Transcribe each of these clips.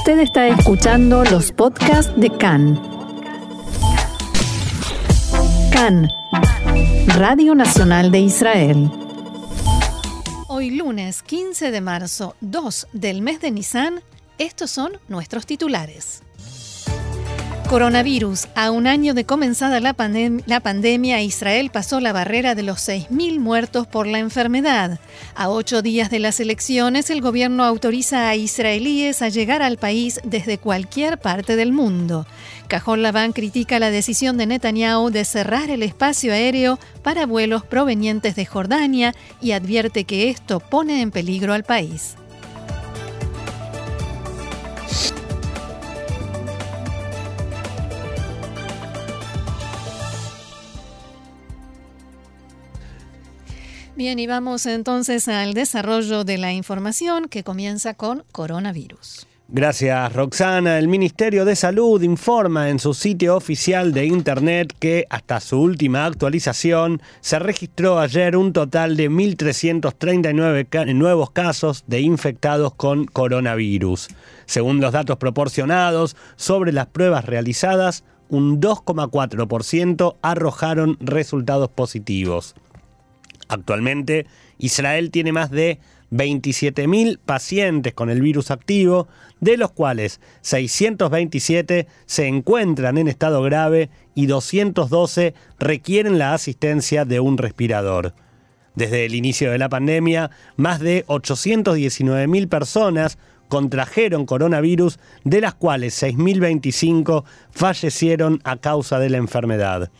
Usted está escuchando los podcasts de CAN. CAN, Radio Nacional de Israel. Hoy lunes 15 de marzo, 2 del mes de Nisan, estos son nuestros titulares. Coronavirus. A un año de comenzada la, pandemia, Israel pasó la barrera de los 6.000 muertos por la enfermedad. A ocho días de las elecciones, el gobierno autoriza a israelíes a llegar al país desde cualquier parte del mundo. Cajón Labán critica la decisión de Netanyahu de cerrar el espacio aéreo para vuelos provenientes de Jordania y advierte que esto pone en peligro al país. Bien, y vamos entonces al desarrollo de la información que comienza con coronavirus. Gracias, Roxana. El Ministerio de Salud informa en su sitio oficial de Internet que hasta su última actualización se registró ayer un total de 1.339 nuevos casos de infectados con coronavirus. Según los datos proporcionados sobre las pruebas realizadas, un 2,4% arrojaron resultados positivos. Actualmente, Israel tiene más de 27.000 pacientes con el virus activo, de los cuales 627 se encuentran en estado grave y 212 requieren la asistencia de un respirador. Desde el inicio de la pandemia, más de 819.000 personas contrajeron coronavirus, de las cuales 6.025 fallecieron a causa de la enfermedad.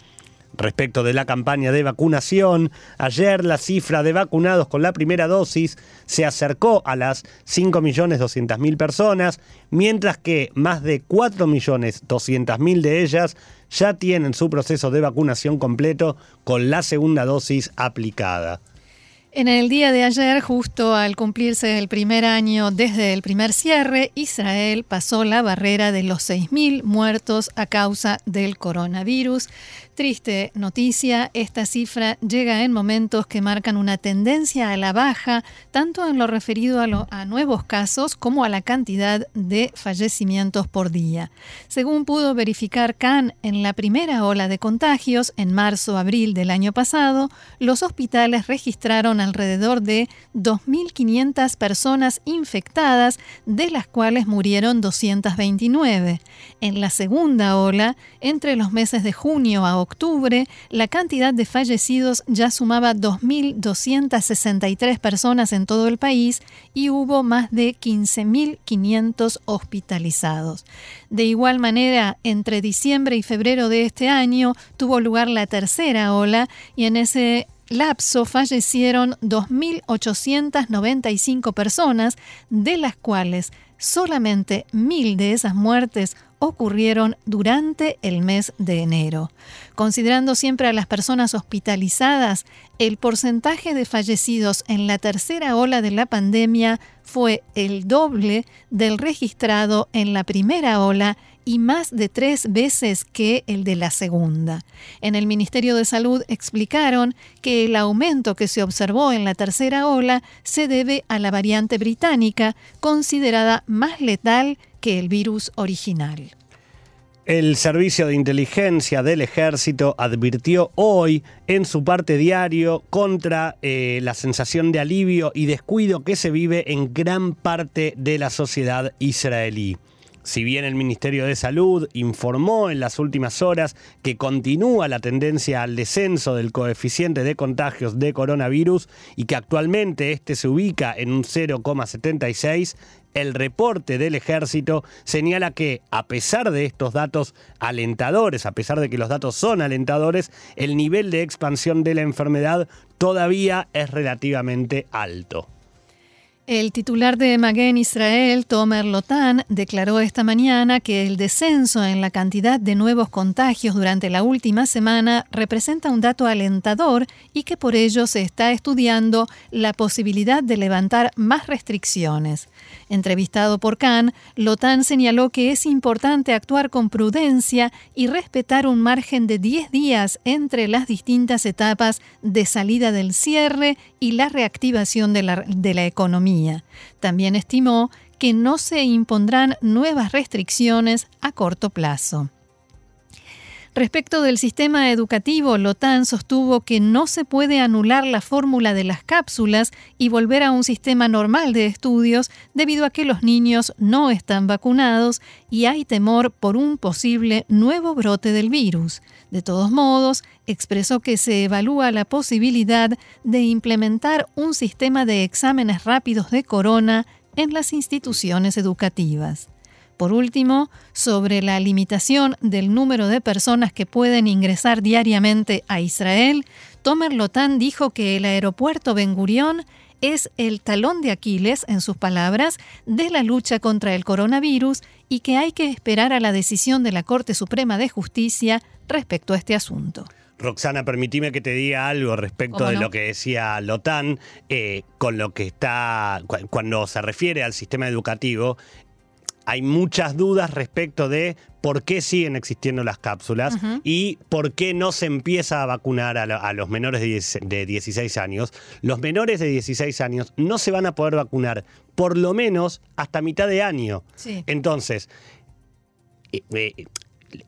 Respecto de la campaña de vacunación, ayer la cifra de vacunados con la primera dosis se acercó a las 5.200.000 personas, mientras que más de 4.200.000 de ellas ya tienen su proceso de vacunación completo con la segunda dosis aplicada. En el día de ayer, justo al cumplirse el primer año desde el primer cierre, Israel pasó la barrera de los 6.000 muertos a causa del coronavirus. Triste noticia, esta cifra llega en momentos que marcan una tendencia a la baja, tanto en lo referido a, nuevos casos como a la cantidad de fallecimientos por día. Según pudo verificar Khan en la primera ola de contagios, en marzo-abril del año pasado, los hospitales registraron alrededor de 2.500 personas infectadas, de las cuales murieron 229. En la segunda ola, entre los meses de junio a octubre, la cantidad de fallecidos ya sumaba 2.263 personas en todo el país y hubo más de 15.500 hospitalizados. De igual manera, entre diciembre y febrero de este año tuvo lugar la tercera ola y en ese lapso fallecieron 2.895 personas, de las cuales solamente mil de esas muertes ocurrieron durante el mes de enero. Considerando siempre a las personas hospitalizadas, el porcentaje de fallecidos en la tercera ola de la pandemia fue el doble del registrado en la primera ola y más de tres veces que el de la segunda. En el Ministerio de Salud explicaron que el aumento que se observó en la tercera ola se debe a la variante británica, considerada más letal que el virus original. El Servicio de Inteligencia del Ejército advirtió hoy en su parte diario contra eh, la sensación de alivio y descuido que se vive en gran parte de la sociedad israelí. Si bien el Ministerio de Salud informó en las últimas horas que continúa la tendencia al descenso del coeficiente de contagios de coronavirus y que actualmente este se ubica en un 0,76, el reporte del ejército señala que, a pesar de estos datos alentadores, a pesar de que los datos son alentadores, el nivel de expansión de la enfermedad todavía es relativamente alto. El titular de Maguen Israel, Tomer Lotan, declaró esta mañana que el descenso en la cantidad de nuevos contagios durante la última semana representa un dato alentador y que por ello se está estudiando la posibilidad de levantar más restricciones. Entrevistado por Khan, Lotan señaló que es importante actuar con prudencia y respetar un margen de 10 días entre las distintas etapas de salida del cierre y la reactivación de la, de la economía. También estimó que no se impondrán nuevas restricciones a corto plazo. Respecto del sistema educativo, Lotan sostuvo que no se puede anular la fórmula de las cápsulas y volver a un sistema normal de estudios debido a que los niños no están vacunados y hay temor por un posible nuevo brote del virus. De todos modos, expresó que se evalúa la posibilidad de implementar un sistema de exámenes rápidos de corona en las instituciones educativas. Por último, sobre la limitación del número de personas que pueden ingresar diariamente a Israel, Tomer Lotan dijo que el aeropuerto Ben Gurión es el talón de Aquiles, en sus palabras, de la lucha contra el coronavirus y que hay que esperar a la decisión de la Corte Suprema de Justicia respecto a este asunto. Roxana, permitime que te diga algo respecto de lo que decía Lotan, eh, con lo que está, cuando se refiere al sistema educativo, hay muchas dudas respecto de por qué siguen existiendo las cápsulas y por qué no se empieza a vacunar a, los menores de, 16 años. Los menores de 16 años no se van a poder vacunar por lo menos hasta mitad de año. Entonces, eh, eh,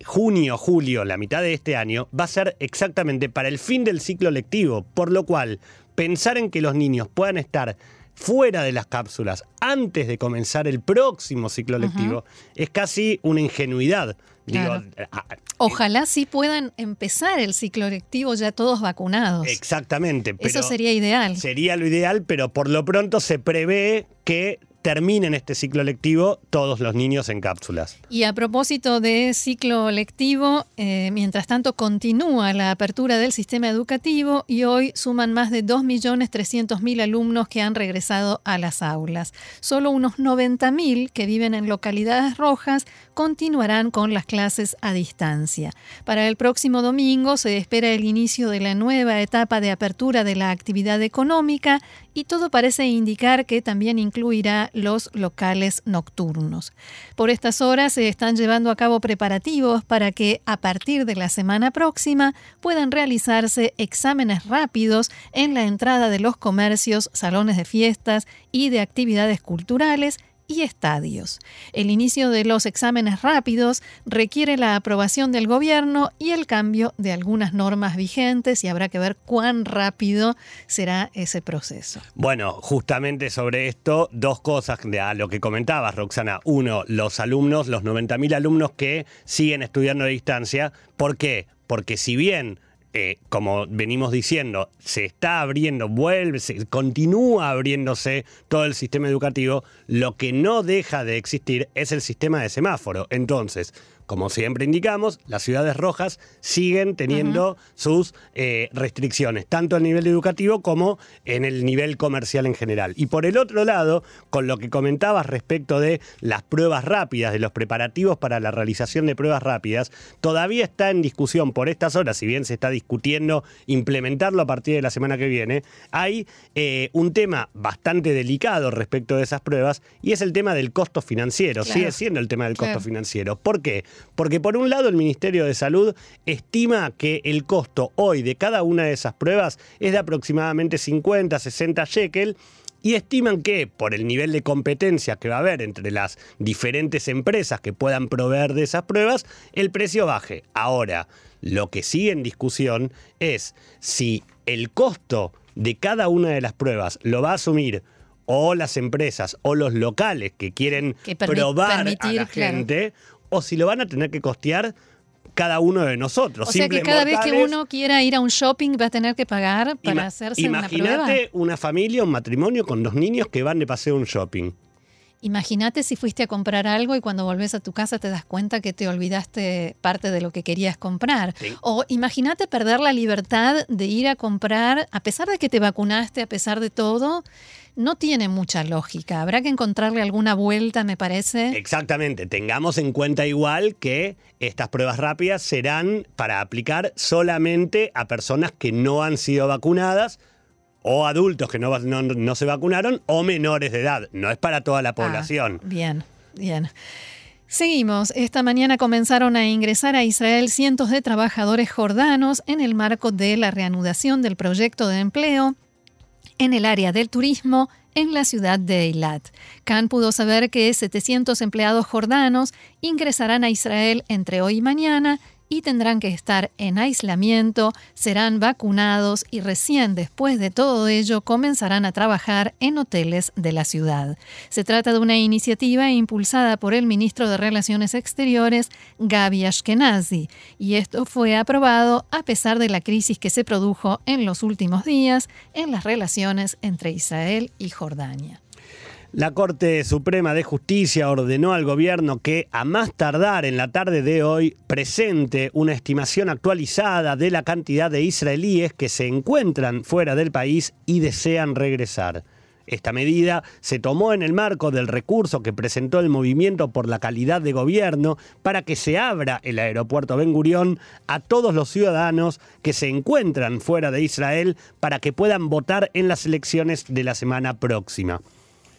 junio, julio, la mitad de este año, va a ser exactamente para el fin del ciclo lectivo, por lo cual pensar en que los niños puedan estar fuera de las cápsulas antes de comenzar el próximo ciclo lectivo es casi una ingenuidad. Ah, ah, Ojalá sí puedan empezar el ciclo lectivo ya todos vacunados. Exactamente. Eso sería ideal. Sería lo ideal, pero por lo pronto se prevé que terminen este ciclo lectivo todos los niños en cápsulas. Y a propósito de ciclo lectivo, eh, mientras tanto continúa la apertura del sistema educativo y hoy suman más de 2.300.000 alumnos que han regresado a las aulas. Solo unos 90.000 que viven en localidades rojas continuarán con las clases a distancia. Para el próximo domingo se espera el inicio de la nueva etapa de apertura de la actividad económica y todo parece indicar que también incluirá los locales nocturnos. Por estas horas se están llevando a cabo preparativos para que a partir de la semana próxima puedan realizarse exámenes rápidos en la entrada de los comercios, salones de fiestas y de actividades culturales y estadios. El inicio de los exámenes rápidos requiere la aprobación del gobierno y el cambio de algunas normas vigentes y habrá que ver cuán rápido será ese proceso. Bueno, justamente sobre esto, dos cosas de a lo que comentabas, Roxana. Uno, los alumnos, los 90.000 alumnos que siguen estudiando a distancia. ¿Por qué? Porque si bien eh, como venimos diciendo, se está abriendo, vuelve, se, continúa abriéndose todo el sistema educativo, lo que no deja de existir es el sistema de semáforo. Entonces, como siempre indicamos, las ciudades rojas siguen teniendo sus eh, restricciones, tanto a nivel educativo como en el nivel comercial en general. Y por el otro lado, con lo que comentabas respecto de las pruebas rápidas, de los preparativos para la realización de pruebas rápidas, todavía está en discusión por estas horas, si bien se está discutiendo implementarlo a partir de la semana que viene, hay eh, un tema bastante delicado respecto de esas pruebas y es el tema del costo financiero. Sigue siendo el tema del costo financiero. ¿Por qué? Porque por un lado el Ministerio de Salud estima que el costo hoy de cada una de esas pruebas es de aproximadamente 50, 60 shekel y estiman que por el nivel de competencia que va a haber entre las diferentes empresas que puedan proveer de esas pruebas, el precio baje. Ahora, lo que sigue en discusión es si el costo de cada una de las pruebas lo va a asumir o las empresas o los locales que quieren probar a la gente o si lo van a tener que costear cada uno de nosotros. O sea que cada vez que uno quiera ir a un shopping va a tener que pagar para hacerse una prueba. Imagínate una familia, un matrimonio con dos niños que van de paseo a un shopping. Imagínate si fuiste a comprar algo y cuando volvés a tu casa te das cuenta que te olvidaste parte de lo que querías comprar. O imagínate perder la libertad de ir a comprar, a pesar de que te vacunaste, a pesar de todo, no tiene mucha lógica. Habrá que encontrarle alguna vuelta, me parece. Exactamente. Tengamos en cuenta igual que estas pruebas rápidas serán para aplicar solamente a personas que no han sido vacunadas o adultos que no, no, se vacunaron o menores de edad. No es para toda la ah, población. bien, bien. Seguimos. Esta mañana comenzaron a ingresar a Israel cientos de trabajadores jordanos en el marco de la reanudación del proyecto de empleo en el área del turismo en la ciudad de Eilat. Khan pudo saber que 700 empleados jordanos ingresarán a Israel entre hoy y mañana y tendrán que estar en aislamiento, serán vacunados y recién después de todo ello comenzarán a trabajar en hoteles de la ciudad. Se trata de una iniciativa impulsada por el ministro de Relaciones Exteriores, Gaby Ashkenazi, y esto fue aprobado a pesar de la crisis que se produjo en los últimos días en las relaciones entre Israel y Jordania. La Corte Suprema de Justicia ordenó al gobierno que, a más tardar en la tarde de hoy, presente una estimación actualizada de la cantidad de israelíes que se encuentran fuera del país y desean regresar. Esta medida se tomó en el marco del recurso que presentó el Movimiento por la Calidad de Gobierno para que se abra el aeropuerto Ben Gurión a todos los ciudadanos que se encuentran fuera de Israel para que puedan votar en las elecciones de la semana próxima.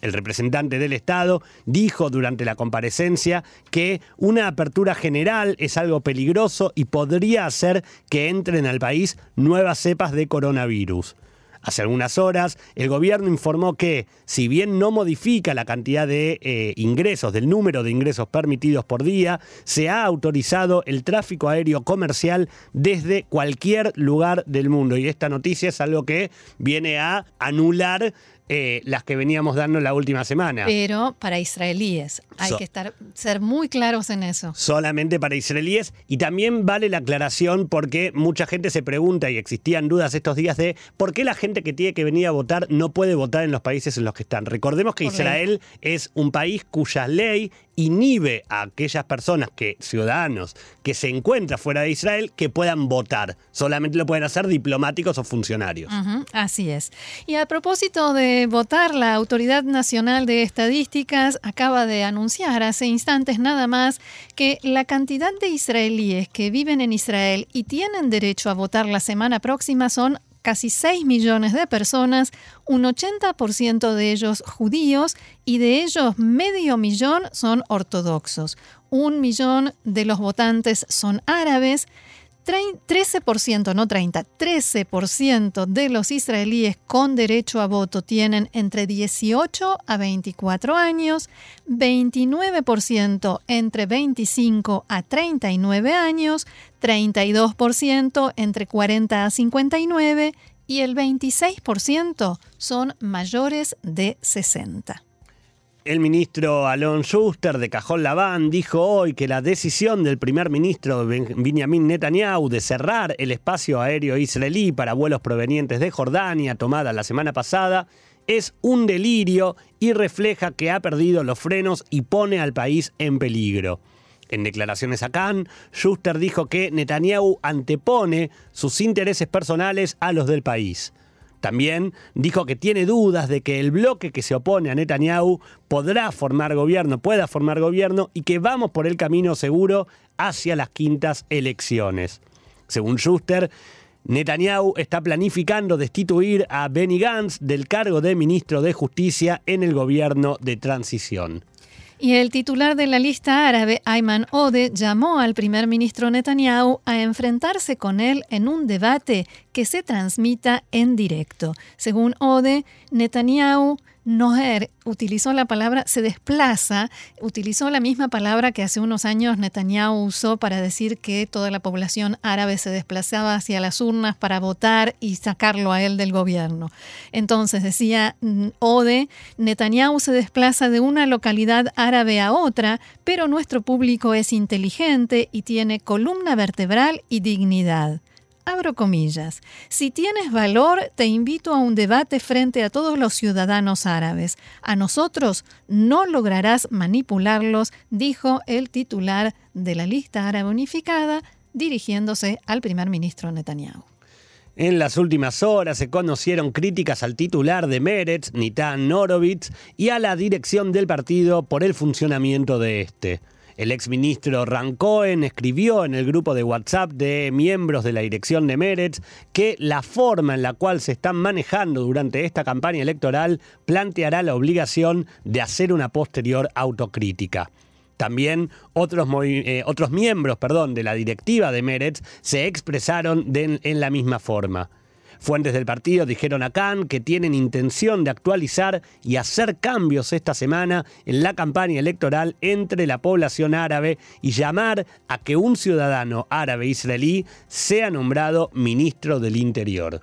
El representante del Estado dijo durante la comparecencia que una apertura general es algo peligroso y podría hacer que entren al país nuevas cepas de coronavirus. Hace algunas horas, el gobierno informó que, si bien no modifica la cantidad de eh, ingresos, del número de ingresos permitidos por día, se ha autorizado el tráfico aéreo comercial desde cualquier lugar del mundo. Y esta noticia es algo que viene a anular eh, las que veníamos dando la última semana. Pero para israelíes, hay que estar, ser muy claros en eso. Solamente para israelíes. Y también vale la aclaración porque mucha gente se pregunta, y existían dudas estos días, de por qué la gente que tiene que venir a votar no puede votar en los países en los que están. Recordemos que Israel es un país cuya ley inhibe a aquellas personas que, ciudadanos, que se encuentran fuera de Israel, que puedan votar. Solamente lo pueden hacer diplomáticos o funcionarios. así es. Y a propósito de votar, la Autoridad Nacional de Estadísticas acaba de anunciar hace instantes nada más que la cantidad de israelíes que viven en Israel y tienen derecho a votar la semana próxima son casi 6 millones de personas, un 80% de ellos judíos y de ellos medio millón son ortodoxos. Un millón de los votantes son árabes 13%, no 30, 13% de los israelíes con derecho a voto tienen entre 18 a 24 años, 29% entre 25 a 39 años, 32% entre 40 a 59 y el 26% son mayores de 60. El ministro Alon Schuster de Cajón Labán dijo hoy que la decisión del primer ministro Benjamin Netanyahu de cerrar el espacio aéreo israelí para vuelos provenientes de Jordania, tomada la semana pasada, es un delirio y refleja que ha perdido los frenos y pone al país en peligro. En declaraciones a Cannes, Schuster dijo que Netanyahu antepone sus intereses personales a los del país. También dijo que tiene dudas de que el bloque que se opone a Netanyahu podrá formar gobierno, pueda formar gobierno y que vamos por el camino seguro hacia las quintas elecciones. Según Schuster, Netanyahu está planificando destituir a Benny Gantz del cargo de ministro de Justicia en el gobierno de transición. Y el titular de la lista árabe, Ayman Ode, llamó al primer ministro Netanyahu a enfrentarse con él en un debate que se transmita en directo. Según Ode, Netanyahu Noher utilizó la palabra se desplaza, utilizó la misma palabra que hace unos años Netanyahu usó para decir que toda la población árabe se desplazaba hacia las urnas para votar y sacarlo a él del gobierno. Entonces decía mm, Ode, Netanyahu se desplaza de una localidad árabe a otra, pero nuestro público es inteligente y tiene columna vertebral y dignidad abro comillas, si tienes valor, te invito a un debate frente a todos los ciudadanos árabes. A nosotros no lograrás manipularlos, dijo el titular de la lista árabe unificada, dirigiéndose al primer ministro Netanyahu. En las últimas horas se conocieron críticas al titular de Meretz, Nitan Norovitz, y a la dirección del partido por el funcionamiento de este. El exministro Ran Cohen escribió en el grupo de WhatsApp de miembros de la dirección de Meretz que la forma en la cual se están manejando durante esta campaña electoral planteará la obligación de hacer una posterior autocrítica. También otros, eh, otros miembros perdón, de la directiva de Meretz se expresaron en la misma forma. Fuentes del partido dijeron a Khan que tienen intención de actualizar y hacer cambios esta semana en la campaña electoral entre la población árabe y llamar a que un ciudadano árabe israelí sea nombrado ministro del Interior.